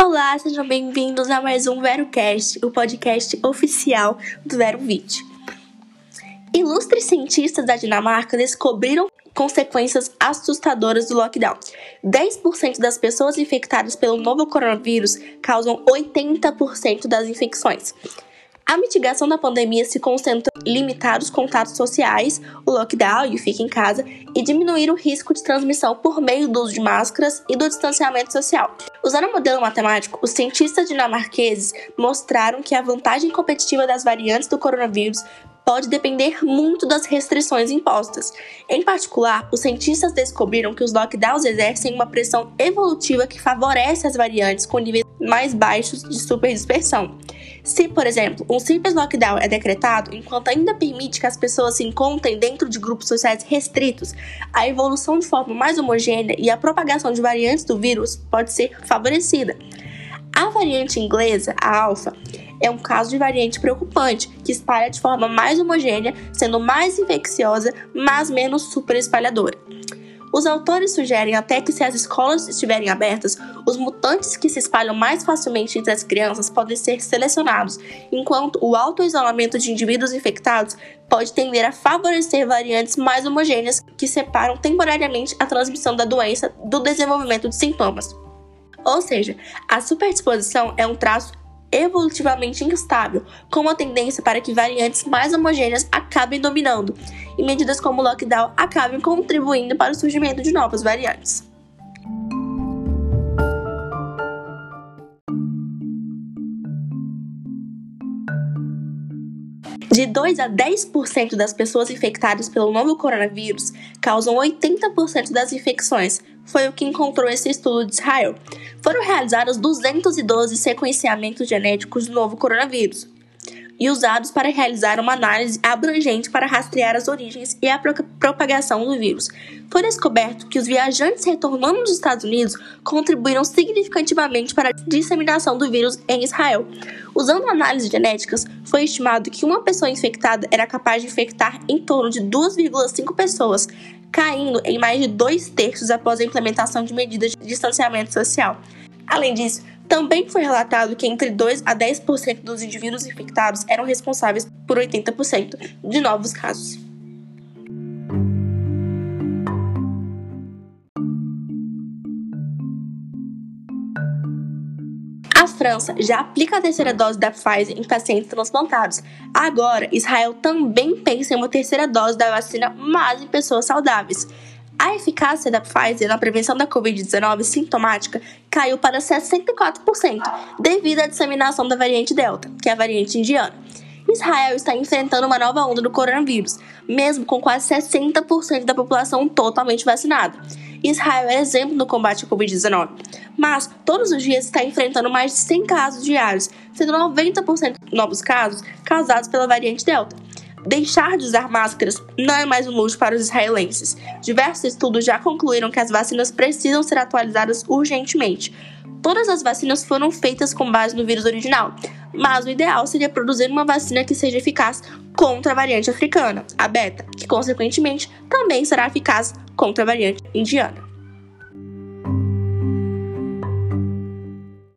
Olá, sejam bem-vindos a mais um VeroCast, o podcast oficial do Vero 20. Ilustres cientistas da Dinamarca descobriram consequências assustadoras do lockdown. 10% das pessoas infectadas pelo novo coronavírus causam 80% das infecções. A mitigação da pandemia se concentrou em limitar os contatos sociais, o lockdown e o fique em casa, e diminuir o risco de transmissão por meio do uso de máscaras e do distanciamento social. Usando o modelo matemático, os cientistas dinamarqueses mostraram que a vantagem competitiva das variantes do coronavírus pode depender muito das restrições impostas. Em particular, os cientistas descobriram que os lockdowns exercem uma pressão evolutiva que favorece as variantes com níveis mais baixos de superdispersão. Se, por exemplo, um simples lockdown é decretado enquanto ainda permite que as pessoas se encontrem dentro de grupos sociais restritos, a evolução de forma mais homogênea e a propagação de variantes do vírus pode ser favorecida. A variante inglesa, a alfa, é um caso de variante preocupante, que espalha de forma mais homogênea, sendo mais infecciosa, mas menos super espalhadora. Os autores sugerem até que, se as escolas estiverem abertas, os mutantes que se espalham mais facilmente entre as crianças podem ser selecionados, enquanto o alto isolamento de indivíduos infectados pode tender a favorecer variantes mais homogêneas que separam temporariamente a transmissão da doença do desenvolvimento de sintomas. Ou seja, a superdisposição é um traço evolutivamente instável, com uma tendência para que variantes mais homogêneas acabem dominando, e medidas como o lockdown acabem contribuindo para o surgimento de novas variantes. De 2 a 10% das pessoas infectadas pelo novo coronavírus causam 80% das infecções, foi o que encontrou esse estudo de Israel. Foram realizados 212 sequenciamentos genéticos do novo coronavírus e usados para realizar uma análise abrangente para rastrear as origens e a propagação do vírus. Foi descoberto que os viajantes retornando dos Estados Unidos contribuíram significativamente para a disseminação do vírus em Israel. Usando análises genéticas, foi estimado que uma pessoa infectada era capaz de infectar em torno de 2,5 pessoas, caindo em mais de dois terços após a implementação de medidas de distanciamento social. Além disso, também foi relatado que entre 2 a 10% dos indivíduos infectados eram responsáveis por 80% de novos casos. A França já aplica a terceira dose da Pfizer em pacientes transplantados. Agora, Israel também pensa em uma terceira dose da vacina, mas em pessoas saudáveis. A eficácia da Pfizer na prevenção da Covid-19 sintomática caiu para 64%, devido à disseminação da variante Delta, que é a variante indiana. Israel está enfrentando uma nova onda do coronavírus, mesmo com quase 60% da população totalmente vacinada. Israel é exemplo no combate à Covid-19, mas todos os dias está enfrentando mais de 100 casos diários, sendo 90% novos casos causados pela variante Delta. Deixar de usar máscaras não é mais um luxo para os israelenses. Diversos estudos já concluíram que as vacinas precisam ser atualizadas urgentemente. Todas as vacinas foram feitas com base no vírus original, mas o ideal seria produzir uma vacina que seja eficaz contra a variante africana, a beta, que consequentemente também será eficaz contra a variante indiana.